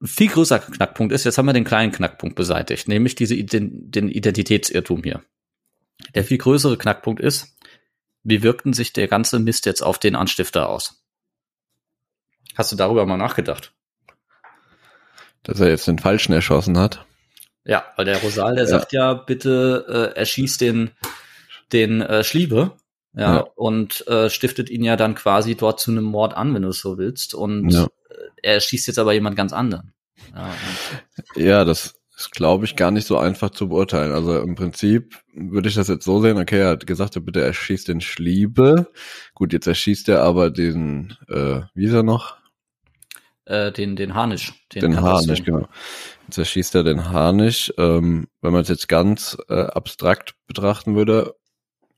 ein viel größer Knackpunkt ist, jetzt haben wir den kleinen Knackpunkt beseitigt, nämlich diese den Identitätsirrtum hier. Der viel größere Knackpunkt ist, wie wirkten sich der ganze Mist jetzt auf den Anstifter aus? Hast du darüber mal nachgedacht? Dass er jetzt den Falschen erschossen hat. Ja, weil der Rosal, der ja. sagt ja, bitte äh, erschieß den, den äh, Schliebe. Ja, Ja. und äh, stiftet ihn ja dann quasi dort zu einem Mord an, wenn du es so willst. Und Ja. äh, er schießt jetzt aber jemand ganz anderen. Ja, Ja, das ist, glaube ich, gar nicht so einfach zu beurteilen. Also im Prinzip würde ich das jetzt so sehen, okay, er hat gesagt, bitte erschießt den Schliebe. Gut, jetzt erschießt er aber den, äh, wie ist er noch? Äh, den, den Harnisch. Den, Katastrophen. Harnisch, genau. Jetzt erschießt er den Harnisch. Ähm, wenn man es jetzt ganz äh, abstrakt betrachten würde,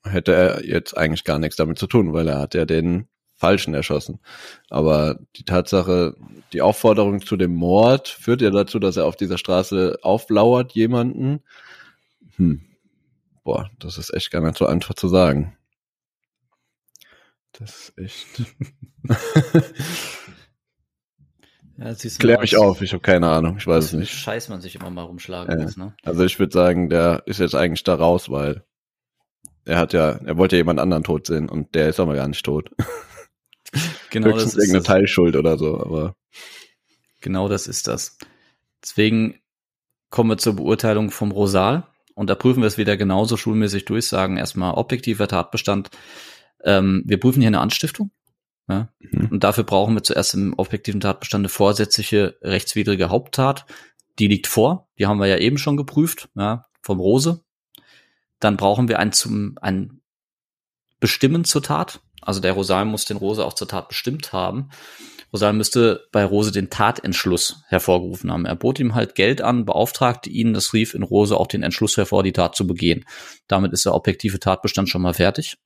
hätte er jetzt eigentlich gar nichts damit zu tun, weil er hat ja den Falschen erschossen. Aber die Tatsache, die Aufforderung zu dem Mord führt ja dazu, dass er auf dieser Straße auflauert jemanden. Hm. Boah, das ist echt gar nicht so einfach zu sagen. Das ist echt. Ja, Klär mich auf, ich habe keine Ahnung, ich weiß es nicht. Scheiß man sich immer mal rumschlagen Ja. muss, ne? Also ich würde sagen, der ist jetzt eigentlich da raus, weil er hat ja, er wollte ja jemand anderen tot sehen und der ist aber gar nicht tot. Genau Höchstens das ist irgendeine das. Teilschuld oder so, aber Genau das ist das. Deswegen kommen wir zur Beurteilung vom Rosal und da prüfen wir es wieder genauso schulmäßig durch, sagen erstmal objektiver Tatbestand. Ähm, wir prüfen hier eine Anstiftung. Ja? Mhm. Und dafür brauchen wir zuerst im objektiven Tatbestand eine vorsätzliche rechtswidrige Haupttat. Die liegt vor, die haben wir ja eben schon geprüft, ja, vom Rose. Dann brauchen wir ein zum ein Bestimmen zur Tat. Also der Rosal muss den Rose auch zur Tat bestimmt haben. Rosal müsste bei Rose den Tatentschluss hervorgerufen haben. Er bot ihm halt Geld an, beauftragte ihn, das rief in Rose auch den Entschluss hervor, die Tat zu begehen. Damit ist der objektive Tatbestand schon mal fertig.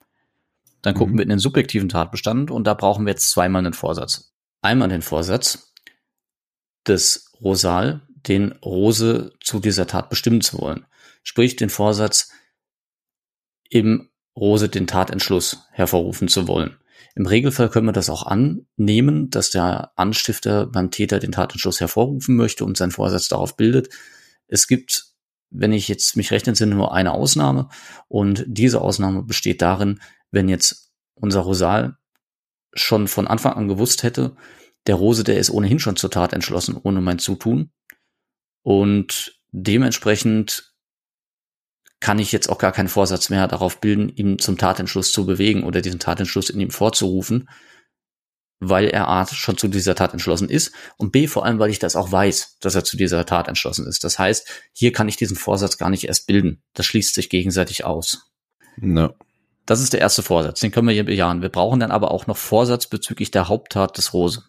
Dann gucken Mhm. wir in den subjektiven Tatbestand und da brauchen wir jetzt zweimal einen Vorsatz. Einmal den Vorsatz des Rosal, den Rose zu dieser Tat bestimmen zu wollen. Sprich, den Vorsatz, im Rose den Tatentschluss hervorrufen zu wollen. Im Regelfall können wir das auch annehmen, dass der Anstifter beim Täter den Tatentschluss hervorrufen möchte und seinen Vorsatz darauf bildet. Es gibt, wenn ich jetzt mich recht entsinne, nur eine Ausnahme und diese Ausnahme besteht darin, wenn jetzt unser Rosal schon von Anfang an gewusst hätte, der Rose, der ist ohnehin schon zur Tat entschlossen, ohne mein Zutun. Und dementsprechend kann ich jetzt auch gar keinen Vorsatz mehr darauf bilden, ihn zum Tatentschluss zu bewegen oder diesen Tatentschluss in ihm vorzurufen, weil er A schon zu dieser Tat entschlossen ist und B vor allem, weil ich das auch weiß, dass er zu dieser Tat entschlossen ist. Das heißt, hier kann ich diesen Vorsatz gar nicht erst bilden. Das schließt sich gegenseitig aus. no. Das ist der erste Vorsatz, den können wir hier bejahen. Wir brauchen dann aber auch noch Vorsatz bezüglich der Haupttat des Rose.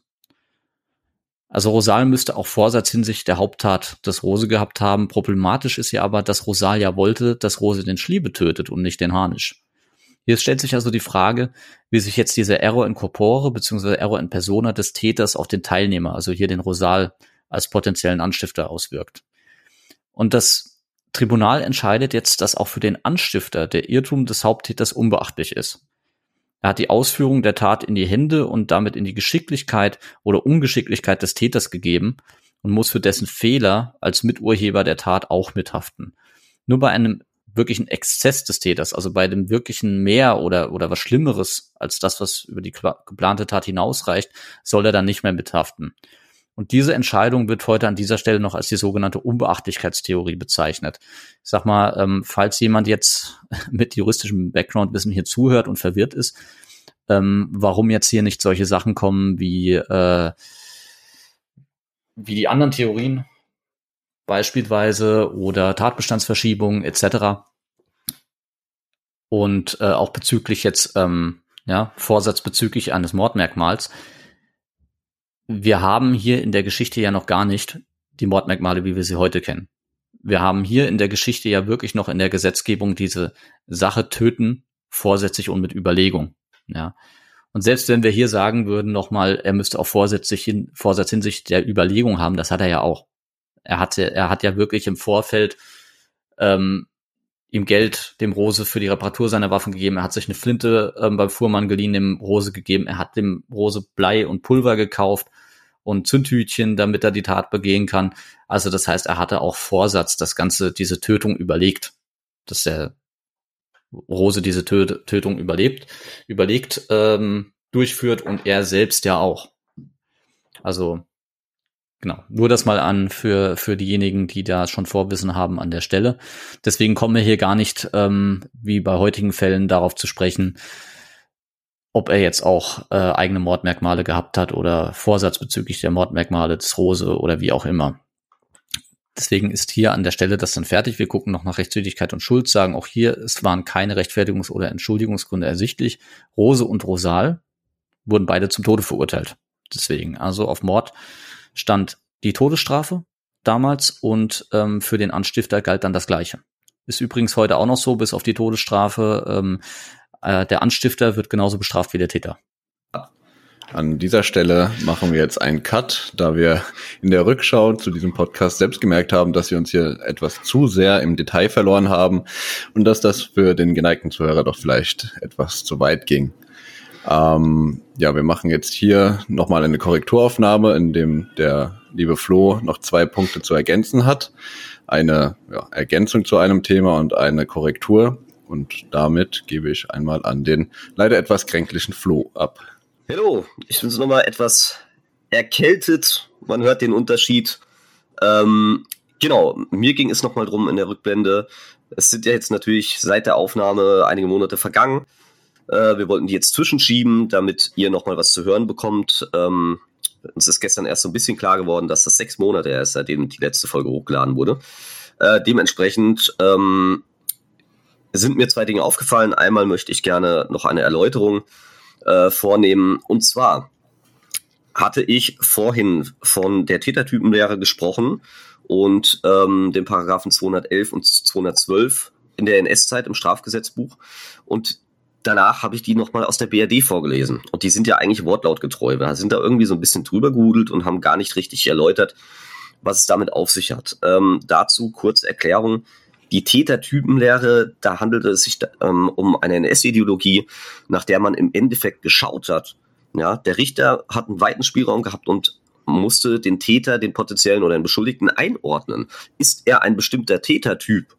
Also Rosal müsste auch Vorsatz hinsichtlich der Haupttat des Rose gehabt haben. Problematisch ist ja aber, dass Rosal ja wollte, dass Rose den Schliebe tötet und nicht den Harnisch. Hier stellt sich also die Frage, wie sich jetzt dieser Error in Corpore bzw. Error in Persona des Täters auf den Teilnehmer, also hier den Rosal als potenziellen Anstifter auswirkt. Und das Tribunal entscheidet jetzt, dass auch für den Anstifter der Irrtum des Haupttäters unbeachtlich ist. Er hat die Ausführung der Tat in die Hände und damit in die Geschicklichkeit oder Ungeschicklichkeit des Täters gegeben und muss für dessen Fehler als Miturheber der Tat auch mithaften. Nur bei einem wirklichen Exzess des Täters, also bei dem wirklichen mehr oder, oder was Schlimmeres als das, was über die geplante Tat hinausreicht, soll er dann nicht mehr mithaften. Und diese Entscheidung wird heute an dieser Stelle noch als die sogenannte Unbeachtlichkeitstheorie bezeichnet. Ich sag mal, ähm, falls jemand jetzt mit juristischem Background-Wissen hier zuhört und verwirrt ist, ähm, warum jetzt hier nicht solche Sachen kommen wie, äh, wie die anderen Theorien, beispielsweise oder Tatbestandsverschiebungen etc. Und äh, auch bezüglich jetzt ähm, ja, Vorsatz bezüglich eines Mordmerkmals. Wir haben hier in der Geschichte ja noch gar nicht die Mordmerkmale, wie wir sie heute kennen. Wir haben hier in der Geschichte ja wirklich noch in der Gesetzgebung diese Sache töten, vorsätzlich und mit Überlegung. Ja. Und selbst wenn wir hier sagen würden nochmal, er müsste auch vorsätzlich hin, Vorsatz hinsichtlich der Überlegung haben, das hat er ja auch. Er hatte, er hat ja wirklich im Vorfeld ähm, ihm Geld dem Rose für die Reparatur seiner Waffen gegeben. Er hat sich eine Flinte ähm, beim Fuhrmann geliehen, dem Rose gegeben. Er hat dem Rose Blei und Pulver gekauft und Zündhütchen, damit er die Tat begehen kann. Also das heißt, er hatte auch Vorsatz, das Ganze, diese Tötung überlegt, dass der Rose diese Tö Tötung überlebt, überlegt, ähm, durchführt und er selbst ja auch. Also Genau, nur das mal an für, für diejenigen, die da schon Vorwissen haben an der Stelle. Deswegen kommen wir hier gar nicht, ähm, wie bei heutigen Fällen, darauf zu sprechen, ob er jetzt auch äh, eigene Mordmerkmale gehabt hat oder Vorsatz bezüglich der Mordmerkmale des Rose oder wie auch immer. Deswegen ist hier an der Stelle das dann fertig. Wir gucken noch nach Rechtswidrigkeit und Schuld, sagen auch hier, es waren keine Rechtfertigungs- oder Entschuldigungsgründe ersichtlich. Rose und Rosal wurden beide zum Tode verurteilt. Deswegen, also auf Mord stand die Todesstrafe damals und ähm, für den Anstifter galt dann das Gleiche. Ist übrigens heute auch noch so, bis auf die Todesstrafe. Ähm, äh, der Anstifter wird genauso bestraft wie der Täter. An dieser Stelle machen wir jetzt einen Cut, da wir in der Rückschau zu diesem Podcast selbst gemerkt haben, dass wir uns hier etwas zu sehr im Detail verloren haben und dass das für den geneigten Zuhörer doch vielleicht etwas zu weit ging. Ähm, ja, wir machen jetzt hier nochmal eine Korrekturaufnahme, in dem der liebe Flo noch zwei Punkte zu ergänzen hat. Eine ja, Ergänzung zu einem Thema und eine Korrektur. Und damit gebe ich einmal an den leider etwas kränklichen Flo ab. Hallo, ich bin so nochmal etwas erkältet. Man hört den Unterschied. Ähm, genau, mir ging es nochmal drum in der Rückblende. Es sind ja jetzt natürlich seit der Aufnahme einige Monate vergangen. Äh, wir wollten die jetzt zwischenschieben, damit ihr nochmal was zu hören bekommt. Ähm, uns ist gestern erst so ein bisschen klar geworden, dass das sechs Monate ist, seitdem die letzte Folge hochgeladen wurde. Äh, dementsprechend ähm, sind mir zwei Dinge aufgefallen. Einmal möchte ich gerne noch eine Erläuterung äh, vornehmen. Und zwar hatte ich vorhin von der Tätertypenlehre gesprochen und ähm, den Paragraphen 211 und 212 in der NS-Zeit im Strafgesetzbuch. Und danach habe ich die nochmal aus der BRD vorgelesen. Und die sind ja eigentlich wortlautgetreu. Wir sind da irgendwie so ein bisschen drüber gehudelt und haben gar nicht richtig erläutert, was es damit auf sich hat. Ähm, dazu kurze Erklärung. Die Tätertypenlehre, da handelt es sich ähm, um eine NS-Ideologie, nach der man im Endeffekt geschaut hat. Ja, der Richter hat einen weiten Spielraum gehabt und musste den Täter, den potenziellen oder den Beschuldigten einordnen. Ist er ein bestimmter Tätertyp?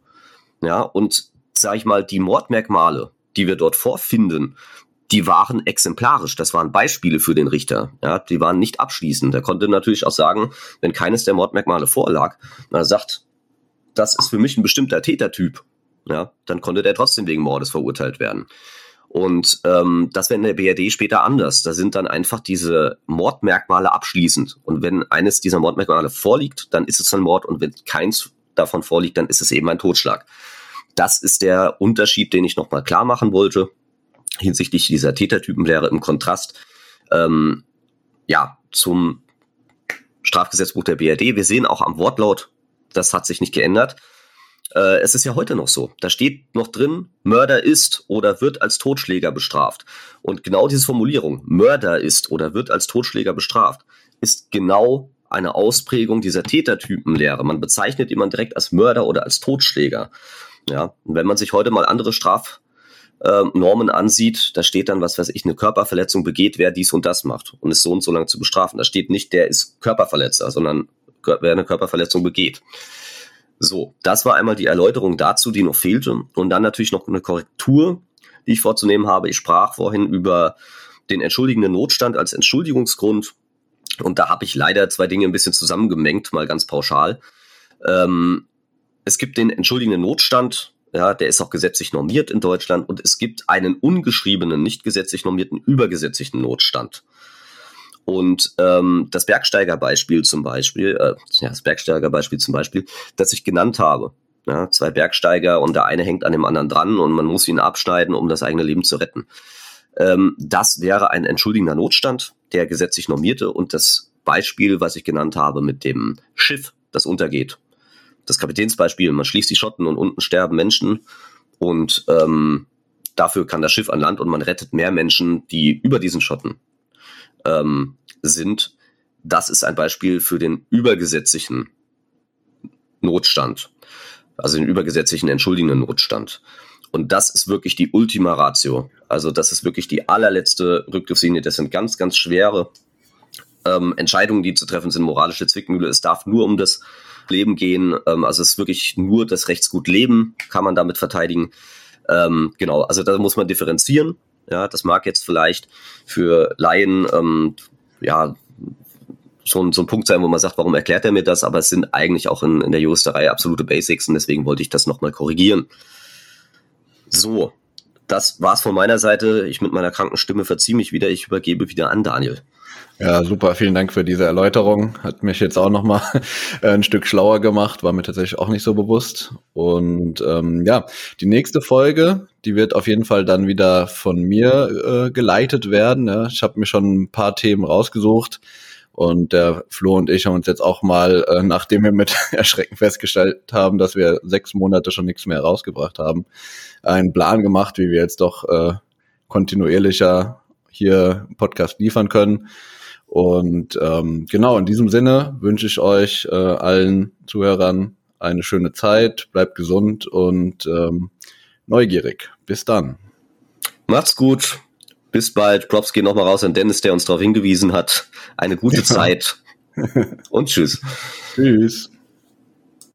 Ja, und sage ich mal, die Mordmerkmale, die wir dort vorfinden, die waren exemplarisch. Das waren Beispiele für den Richter. Ja, die waren nicht abschließend. Er konnte natürlich auch sagen, wenn keines der Mordmerkmale vorlag, er sagt, das ist für mich ein bestimmter Tätertyp, ja, dann konnte der trotzdem wegen Mordes verurteilt werden. Und ähm, das wäre in der BRD später anders. Da sind dann einfach diese Mordmerkmale abschließend. Und wenn eines dieser Mordmerkmale vorliegt, dann ist es ein Mord. Und wenn keins davon vorliegt, dann ist es eben ein Totschlag. Das ist der Unterschied, den ich nochmal klar machen wollte, hinsichtlich dieser Tätertypenlehre im Kontrast ähm, ja, zum Strafgesetzbuch der BRD. Wir sehen auch am Wortlaut, das hat sich nicht geändert. Äh, es ist ja heute noch so. Da steht noch drin, Mörder ist oder wird als Totschläger bestraft. Und genau diese Formulierung, Mörder ist oder wird als Totschläger bestraft, ist genau eine Ausprägung dieser Tätertypenlehre. Man bezeichnet jemanden direkt als Mörder oder als Totschläger. Ja, und wenn man sich heute mal andere Strafnormen ansieht, da steht dann, was weiß ich, eine Körperverletzung begeht, wer dies und das macht und ist so und so lang zu bestrafen. Da steht nicht, der ist Körperverletzer, sondern wer eine Körperverletzung begeht. So, das war einmal die Erläuterung dazu, die noch fehlte. Und dann natürlich noch eine Korrektur, die ich vorzunehmen habe. Ich sprach vorhin über den entschuldigenden Notstand als Entschuldigungsgrund. Und da habe ich leider zwei Dinge ein bisschen zusammengemengt, mal ganz pauschal. Ähm, es gibt den entschuldigenden Notstand, ja, der ist auch gesetzlich normiert in Deutschland und es gibt einen ungeschriebenen, nicht gesetzlich normierten, übergesetzlichen Notstand. Und ähm, das Bergsteigerbeispiel zum Beispiel, äh, ja, das Bergsteigerbeispiel zum Beispiel, das ich genannt habe. Ja, zwei Bergsteiger und der eine hängt an dem anderen dran und man muss ihn abschneiden, um das eigene Leben zu retten. Ähm, das wäre ein entschuldigender Notstand, der gesetzlich normierte und das Beispiel, was ich genannt habe mit dem Schiff, das untergeht das Kapitänsbeispiel, man schließt die Schotten und unten sterben Menschen und ähm, dafür kann das Schiff an Land und man rettet mehr Menschen, die über diesen Schotten ähm, sind. Das ist ein Beispiel für den übergesetzlichen Notstand, also den übergesetzlichen entschuldigenden Notstand. Und das ist wirklich die Ultima Ratio. Also das ist wirklich die allerletzte Rückgriffslinie. Das sind ganz, ganz schwere ähm, Entscheidungen, die zu treffen sind, moralische Zwickmühle. Es darf nur um das Leben gehen. Ähm, also es ist wirklich nur das Rechtsgut Leben, kann man damit verteidigen. Ähm, genau, also da muss man differenzieren. Ja, das mag jetzt vielleicht für Laien ähm, ja schon so ein Punkt sein, wo man sagt, warum erklärt er mir das? Aber es sind eigentlich auch in, in der Juristerei absolute Basics und deswegen wollte ich das nochmal korrigieren. So, das war's von meiner Seite. Ich mit meiner kranken Stimme verziehe mich wieder. Ich übergebe wieder an Daniel. Ja, super. Vielen Dank für diese Erläuterung. Hat mich jetzt auch nochmal ein Stück schlauer gemacht. War mir tatsächlich auch nicht so bewusst. Und ähm, ja, die nächste Folge, die wird auf jeden Fall dann wieder von mir äh, geleitet werden. Ja. Ich habe mir schon ein paar Themen rausgesucht. Und der Flo und ich haben uns jetzt auch mal, äh, nachdem wir mit Erschrecken festgestellt haben, dass wir sechs Monate schon nichts mehr rausgebracht haben, einen Plan gemacht, wie wir jetzt doch äh, kontinuierlicher hier Podcast liefern können. Und ähm, genau in diesem Sinne wünsche ich euch äh, allen Zuhörern eine schöne Zeit, bleibt gesund und ähm, neugierig. Bis dann. Macht's gut. Bis bald. Props gehen nochmal raus an Dennis, der uns darauf hingewiesen hat. Eine gute Zeit. Und tschüss. tschüss.